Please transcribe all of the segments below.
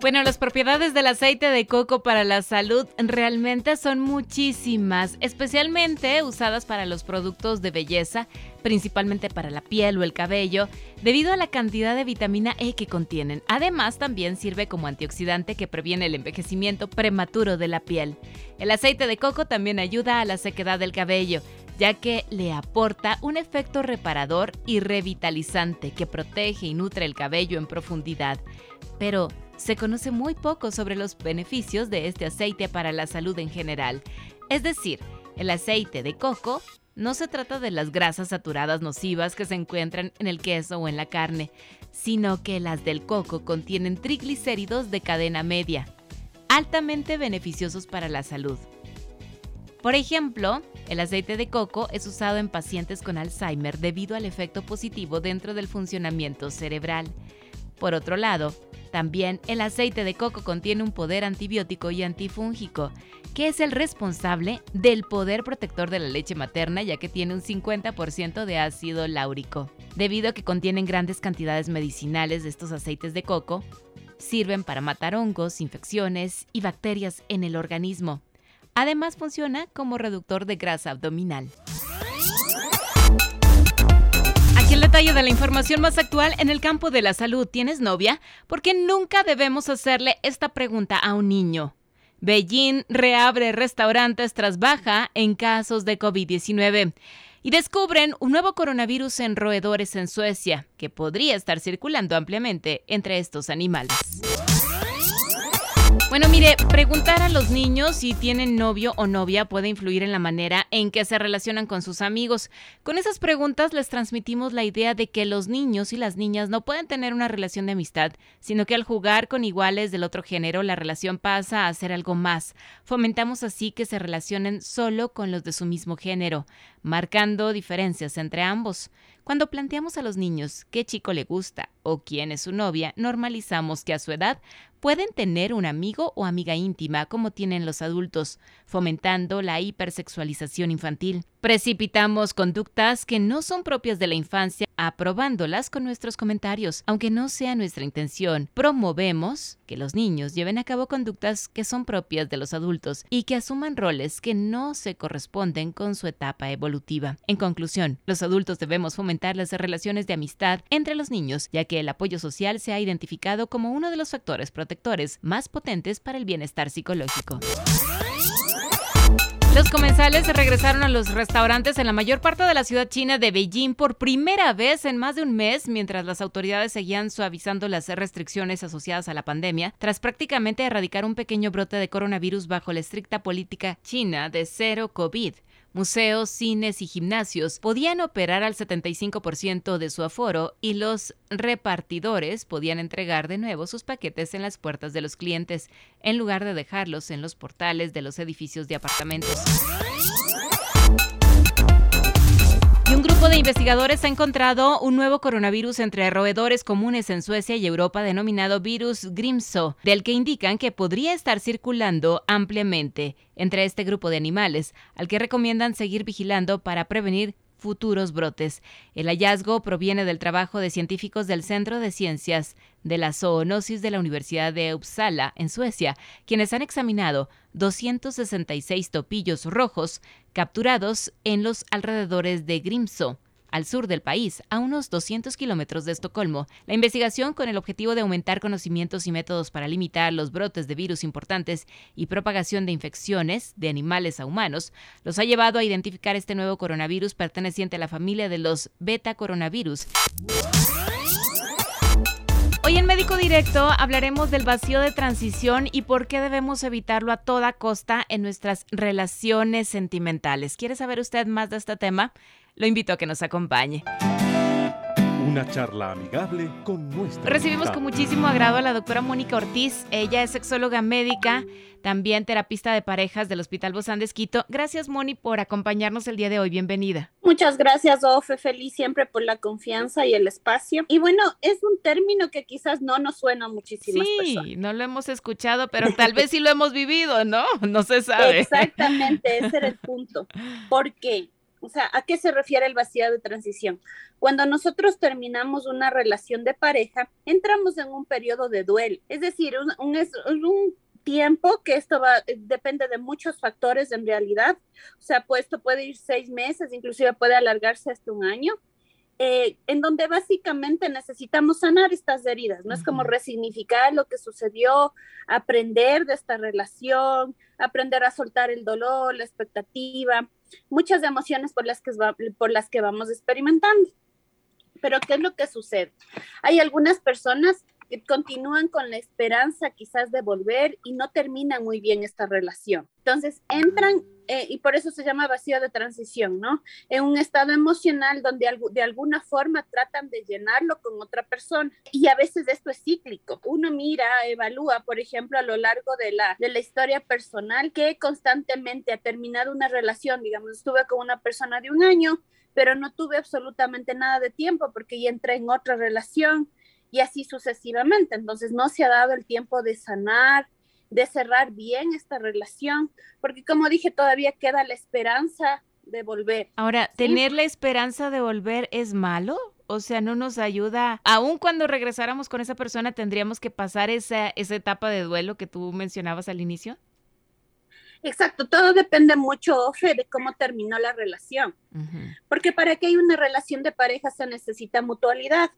Bueno, las propiedades del aceite de coco para la salud realmente son muchísimas, especialmente usadas para los productos de belleza, principalmente para la piel o el cabello, debido a la cantidad de vitamina E que contienen. Además, también sirve como antioxidante que previene el envejecimiento prematuro de la piel. El aceite de coco también ayuda a la sequedad del cabello, ya que le aporta un efecto reparador y revitalizante que protege y nutre el cabello en profundidad. Pero, se conoce muy poco sobre los beneficios de este aceite para la salud en general. Es decir, el aceite de coco no se trata de las grasas saturadas nocivas que se encuentran en el queso o en la carne, sino que las del coco contienen triglicéridos de cadena media, altamente beneficiosos para la salud. Por ejemplo, el aceite de coco es usado en pacientes con Alzheimer debido al efecto positivo dentro del funcionamiento cerebral. Por otro lado, también el aceite de coco contiene un poder antibiótico y antifúngico, que es el responsable del poder protector de la leche materna ya que tiene un 50% de ácido láurico. Debido a que contienen grandes cantidades medicinales de estos aceites de coco, sirven para matar hongos, infecciones y bacterias en el organismo. Además funciona como reductor de grasa abdominal el detalle de la información más actual en el campo de la salud. ¿Tienes novia? Porque nunca debemos hacerle esta pregunta a un niño. Beijing reabre restaurantes tras baja en casos de COVID-19 y descubren un nuevo coronavirus en roedores en Suecia que podría estar circulando ampliamente entre estos animales. Bueno, mire, preguntar a los niños si tienen novio o novia puede influir en la manera en que se relacionan con sus amigos. Con esas preguntas les transmitimos la idea de que los niños y las niñas no pueden tener una relación de amistad, sino que al jugar con iguales del otro género la relación pasa a ser algo más. Fomentamos así que se relacionen solo con los de su mismo género, marcando diferencias entre ambos. Cuando planteamos a los niños qué chico le gusta o quién es su novia, normalizamos que a su edad pueden tener un amigo o amiga íntima como tienen los adultos, fomentando la hipersexualización infantil. Precipitamos conductas que no son propias de la infancia, aprobándolas con nuestros comentarios, aunque no sea nuestra intención. Promovemos que los niños lleven a cabo conductas que son propias de los adultos y que asuman roles que no se corresponden con su etapa evolutiva. En conclusión, los adultos debemos fomentar las relaciones de amistad entre los niños, ya que el apoyo social se ha identificado como uno de los factores protectores más potentes para el bienestar psicológico. Los comensales regresaron a los restaurantes en la mayor parte de la ciudad china de Beijing por primera vez en más de un mes, mientras las autoridades seguían suavizando las restricciones asociadas a la pandemia, tras prácticamente erradicar un pequeño brote de coronavirus bajo la estricta política china de cero COVID. Museos, cines y gimnasios podían operar al 75% de su aforo y los repartidores podían entregar de nuevo sus paquetes en las puertas de los clientes, en lugar de dejarlos en los portales de los edificios de apartamentos. Grupo de investigadores ha encontrado un nuevo coronavirus entre roedores comunes en Suecia y Europa denominado virus Grimso, del que indican que podría estar circulando ampliamente entre este grupo de animales, al que recomiendan seguir vigilando para prevenir futuros brotes. El hallazgo proviene del trabajo de científicos del Centro de Ciencias de la Zoonosis de la Universidad de Uppsala, en Suecia, quienes han examinado 266 topillos rojos capturados en los alrededores de Grimso al sur del país, a unos 200 kilómetros de Estocolmo. La investigación, con el objetivo de aumentar conocimientos y métodos para limitar los brotes de virus importantes y propagación de infecciones de animales a humanos, los ha llevado a identificar este nuevo coronavirus perteneciente a la familia de los beta coronavirus. Hoy en Médico Directo hablaremos del vacío de transición y por qué debemos evitarlo a toda costa en nuestras relaciones sentimentales. ¿Quiere saber usted más de este tema? Lo invito a que nos acompañe. Una charla amigable con nuestra. Recibimos con muchísimo agrado a la doctora Mónica Ortiz. Ella es sexóloga médica, también terapista de parejas del Hospital Bozán de Esquito. Gracias, Moni, por acompañarnos el día de hoy. Bienvenida. Muchas gracias, Ofe. Feliz siempre por la confianza y el espacio. Y bueno, es un término que quizás no nos suena muchísimo. Sí, no lo hemos escuchado, pero tal vez sí lo hemos vivido, ¿no? No se sabe. Exactamente, ese era el punto. ¿Por qué? O sea, ¿a qué se refiere el vacío de transición? Cuando nosotros terminamos una relación de pareja, entramos en un periodo de duelo. Es decir, un, tiempo que esto va, depende de muchos factores en realidad. O sea, pues esto puede ir seis meses, inclusive puede alargarse hasta un año. Eh, en donde básicamente necesitamos sanar estas heridas, ¿no? Es como resignificar lo que sucedió, aprender de esta relación, aprender a soltar el dolor, la expectativa, muchas emociones por las que, por las que vamos experimentando. Pero ¿qué es lo que sucede? Hay algunas personas continúan con la esperanza quizás de volver y no terminan muy bien esta relación. Entonces entran, eh, y por eso se llama vacío de transición, ¿no? En un estado emocional donde de alguna forma tratan de llenarlo con otra persona. Y a veces esto es cíclico. Uno mira, evalúa, por ejemplo, a lo largo de la, de la historia personal que constantemente ha terminado una relación, digamos, estuve con una persona de un año, pero no tuve absolutamente nada de tiempo porque ya entré en otra relación y así sucesivamente. Entonces no se ha dado el tiempo de sanar, de cerrar bien esta relación, porque como dije, todavía queda la esperanza de volver. Ahora, ¿tener la esperanza de volver es malo? O sea, no nos ayuda. Aún cuando regresáramos con esa persona, tendríamos que pasar esa, esa etapa de duelo que tú mencionabas al inicio. Exacto, todo depende mucho, Ofe, de cómo terminó la relación. Porque para que haya una relación de pareja se necesita mutualidad.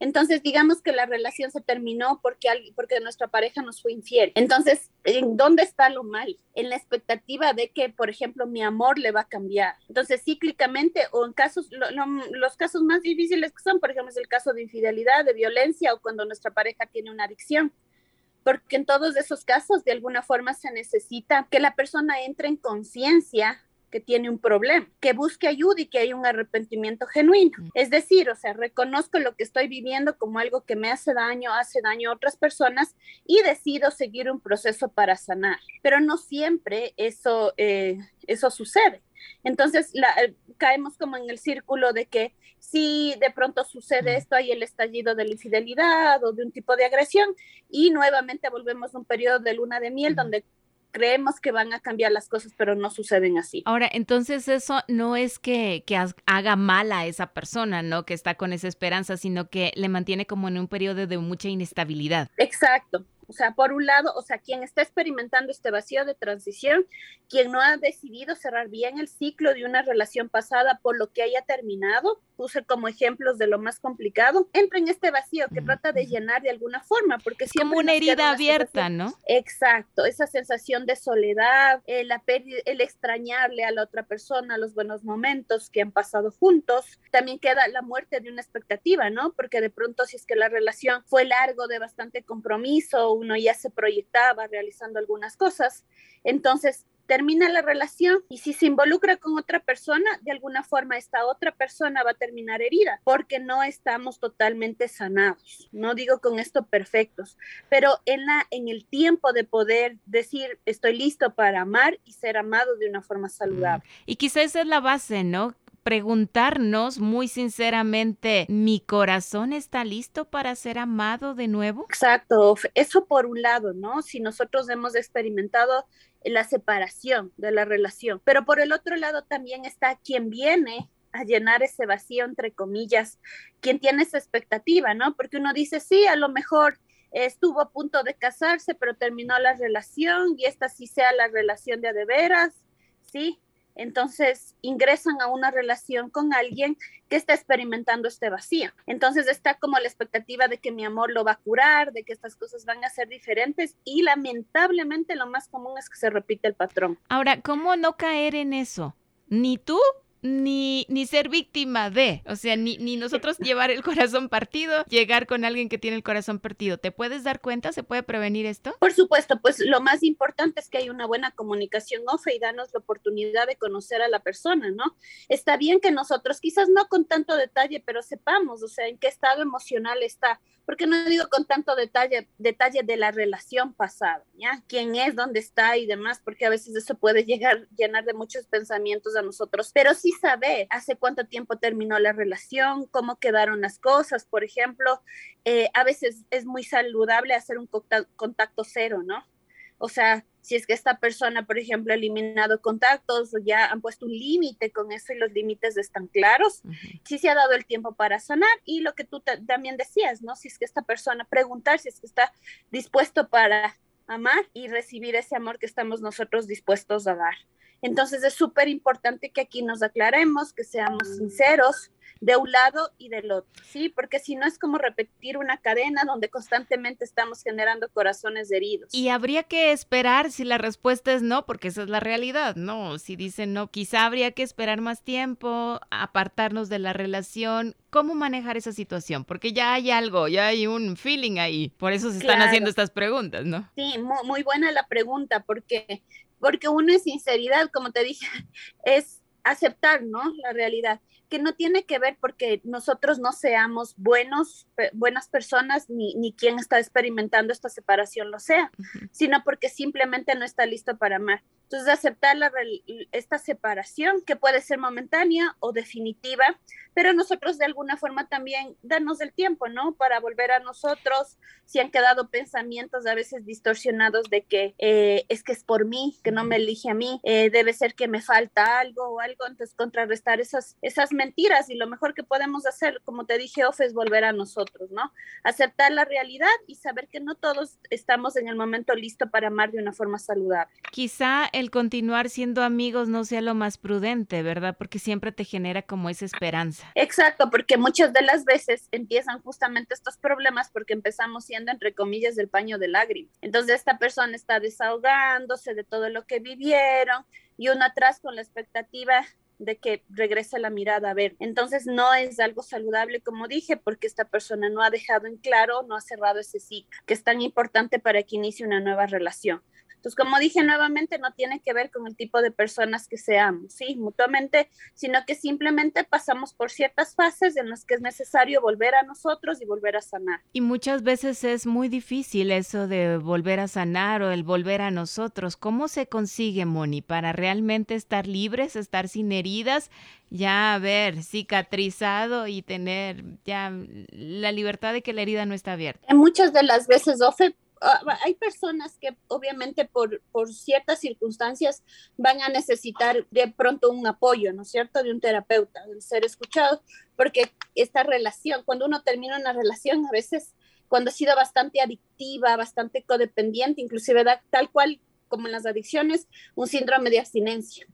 Entonces, digamos que la relación se terminó porque, porque nuestra pareja nos fue infiel. Entonces, ¿en dónde está lo mal? En la expectativa de que, por ejemplo, mi amor le va a cambiar. Entonces, cíclicamente o en casos, los casos más difíciles que son, por ejemplo, el caso de infidelidad, de violencia o cuando nuestra pareja tiene una adicción porque en todos esos casos de alguna forma se necesita que la persona entre en conciencia que tiene un problema, que busque ayuda y que haya un arrepentimiento genuino. Es decir, o sea, reconozco lo que estoy viviendo como algo que me hace daño, hace daño a otras personas y decido seguir un proceso para sanar. Pero no siempre eso, eh, eso sucede. Entonces la, eh, caemos como en el círculo de que si de pronto sucede esto, hay el estallido de la infidelidad o de un tipo de agresión y nuevamente volvemos a un periodo de luna de miel donde creemos que van a cambiar las cosas, pero no suceden así. Ahora, entonces eso no es que, que, haga mal a esa persona, ¿no? Que está con esa esperanza, sino que le mantiene como en un periodo de mucha inestabilidad. Exacto. O sea, por un lado, o sea, quien está experimentando este vacío de transición, quien no ha decidido cerrar bien el ciclo de una relación pasada por lo que haya terminado, puse como ejemplos de lo más complicado, entra en este vacío que trata de llenar de alguna forma, porque siempre como una herida abierta, ¿no? Exacto, esa sensación de soledad, el, el extrañarle a la otra persona los buenos momentos que han pasado juntos, también queda la muerte de una expectativa, ¿no? Porque de pronto si es que la relación fue largo de bastante compromiso, uno ya se proyectaba realizando algunas cosas. Entonces, termina la relación y si se involucra con otra persona, de alguna forma esta otra persona va a terminar herida porque no estamos totalmente sanados. No digo con esto perfectos, pero en la en el tiempo de poder decir estoy listo para amar y ser amado de una forma saludable. Y quizás esa es la base, ¿no? Preguntarnos muy sinceramente, ¿mi corazón está listo para ser amado de nuevo? Exacto, eso por un lado, ¿no? Si nosotros hemos experimentado la separación de la relación, pero por el otro lado también está quien viene a llenar ese vacío, entre comillas, quien tiene esa expectativa, ¿no? Porque uno dice, sí, a lo mejor estuvo a punto de casarse, pero terminó la relación y esta sí sea la relación de de veras, ¿sí? Entonces ingresan a una relación con alguien que está experimentando este vacío. Entonces está como la expectativa de que mi amor lo va a curar, de que estas cosas van a ser diferentes y lamentablemente lo más común es que se repite el patrón. Ahora, ¿cómo no caer en eso? Ni tú ni, ni ser víctima de, o sea, ni, ni nosotros llevar el corazón partido, llegar con alguien que tiene el corazón partido. ¿Te puedes dar cuenta? ¿Se puede prevenir esto? Por supuesto, pues lo más importante es que hay una buena comunicación ofe y danos la oportunidad de conocer a la persona, ¿no? Está bien que nosotros, quizás no con tanto detalle, pero sepamos, o sea, en qué estado emocional está porque no digo con tanto detalle, detalle de la relación pasada, ¿ya? ¿Quién es, dónde está y demás? Porque a veces eso puede llegar, llenar de muchos pensamientos a nosotros, pero sí saber hace cuánto tiempo terminó la relación, cómo quedaron las cosas, por ejemplo, eh, a veces es muy saludable hacer un contacto cero, ¿no? O sea, si es que esta persona, por ejemplo, ha eliminado contactos o ya han puesto un límite con eso y los límites están claros, si se ha dado el tiempo para sanar y lo que tú también decías, ¿no? Si es que esta persona, preguntar si es que está dispuesto para amar y recibir ese amor que estamos nosotros dispuestos a dar. Entonces es súper importante que aquí nos aclaremos, que seamos sinceros, de un lado y del otro, ¿sí? Porque si no es como repetir una cadena donde constantemente estamos generando corazones heridos. Y habría que esperar si la respuesta es no, porque esa es la realidad, ¿no? Si dicen no, quizá habría que esperar más tiempo, apartarnos de la relación. ¿Cómo manejar esa situación? Porque ya hay algo, ya hay un feeling ahí. Por eso se están haciendo estas preguntas, ¿no? Sí, muy, muy buena la pregunta, porque, porque uno es sinceridad, como te dije, es aceptar, ¿no? La realidad que no tiene que ver porque nosotros no seamos buenos, buenas personas, ni, ni quien está experimentando esta separación lo sea, sino porque simplemente no está listo para amar. Entonces, aceptar esta separación que puede ser momentánea o definitiva, pero nosotros de alguna forma también darnos el tiempo, ¿no? Para volver a nosotros, si han quedado pensamientos a veces distorsionados de que eh, es que es por mí, que no me elige a mí, eh, debe ser que me falta algo o algo, entonces contrarrestar esas, esas mentiras y lo mejor que podemos hacer, como te dije, Ofe, es volver a nosotros, ¿no? Aceptar la realidad y saber que no todos estamos en el momento listo para amar de una forma saludable. Quizá el continuar siendo amigos no sea lo más prudente, ¿verdad? Porque siempre te genera como esa esperanza. Exacto, porque muchas de las veces empiezan justamente estos problemas porque empezamos siendo, entre comillas, del paño de lágrimas. Entonces esta persona está desahogándose de todo lo que vivieron y uno atrás con la expectativa de que regrese la mirada a ver. Entonces no es algo saludable, como dije, porque esta persona no ha dejado en claro, no ha cerrado ese ciclo, que es tan importante para que inicie una nueva relación. Entonces, como dije nuevamente, no tiene que ver con el tipo de personas que seamos, ¿sí? Mutuamente, sino que simplemente pasamos por ciertas fases en las que es necesario volver a nosotros y volver a sanar. Y muchas veces es muy difícil eso de volver a sanar o el volver a nosotros. ¿Cómo se consigue, Moni, para realmente estar libres, estar sin heridas, ya haber cicatrizado y tener ya la libertad de que la herida no está abierta? Muchas de las veces, Ofe, hay personas que obviamente por, por ciertas circunstancias van a necesitar de pronto un apoyo, ¿no es cierto?, de un terapeuta, de ser escuchado, porque esta relación, cuando uno termina una relación, a veces cuando ha sido bastante adictiva, bastante codependiente, inclusive da tal cual como en las adicciones, un síndrome de abstinencia.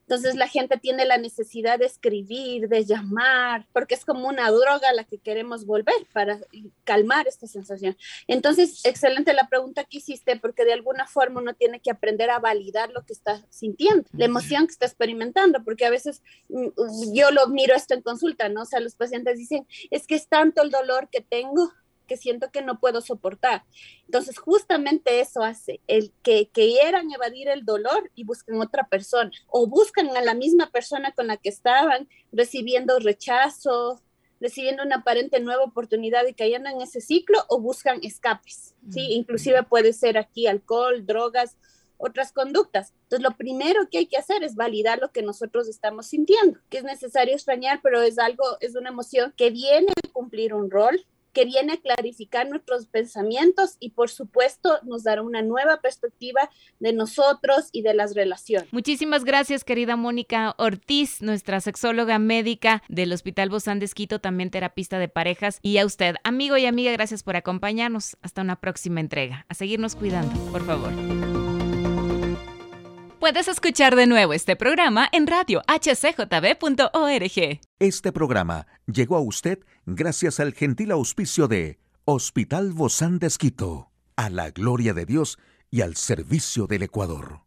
Entonces la gente tiene la necesidad de escribir, de llamar, porque es como una droga a la que queremos volver para calmar esta sensación. Entonces, excelente la pregunta que hiciste, porque de alguna forma uno tiene que aprender a validar lo que está sintiendo, la emoción que está experimentando, porque a veces mm, yo lo miro esto en consulta, ¿no? O sea, los pacientes dicen, es que es tanto el dolor que tengo que siento que no puedo soportar. Entonces, justamente eso hace el que, quieran evadir el dolor y busquen otra persona o buscan a la misma persona con la que estaban recibiendo rechazo, recibiendo una aparente nueva oportunidad y cayendo en ese ciclo o buscan escapes, ¿sí? Inclusive puede ser aquí alcohol, drogas, otras conductas. Entonces, lo primero que hay que hacer es validar lo que nosotros estamos sintiendo, que es necesario extrañar, pero es algo, es una emoción que viene a cumplir un rol, que viene a clarificar nuestros pensamientos y por supuesto nos dará una nueva perspectiva de nosotros y de las relaciones. Muchísimas gracias querida Mónica Ortiz, nuestra sexóloga médica del Hospital Bozán de Esquito, también terapista de parejas y a usted, amigo y amiga, gracias por acompañarnos. Hasta una próxima entrega. A seguirnos cuidando, por favor. Puedes escuchar de nuevo este programa en radio hcjb.org. Este programa llegó a usted gracias al gentil auspicio de Hospital Bozán de a la gloria de Dios y al servicio del Ecuador.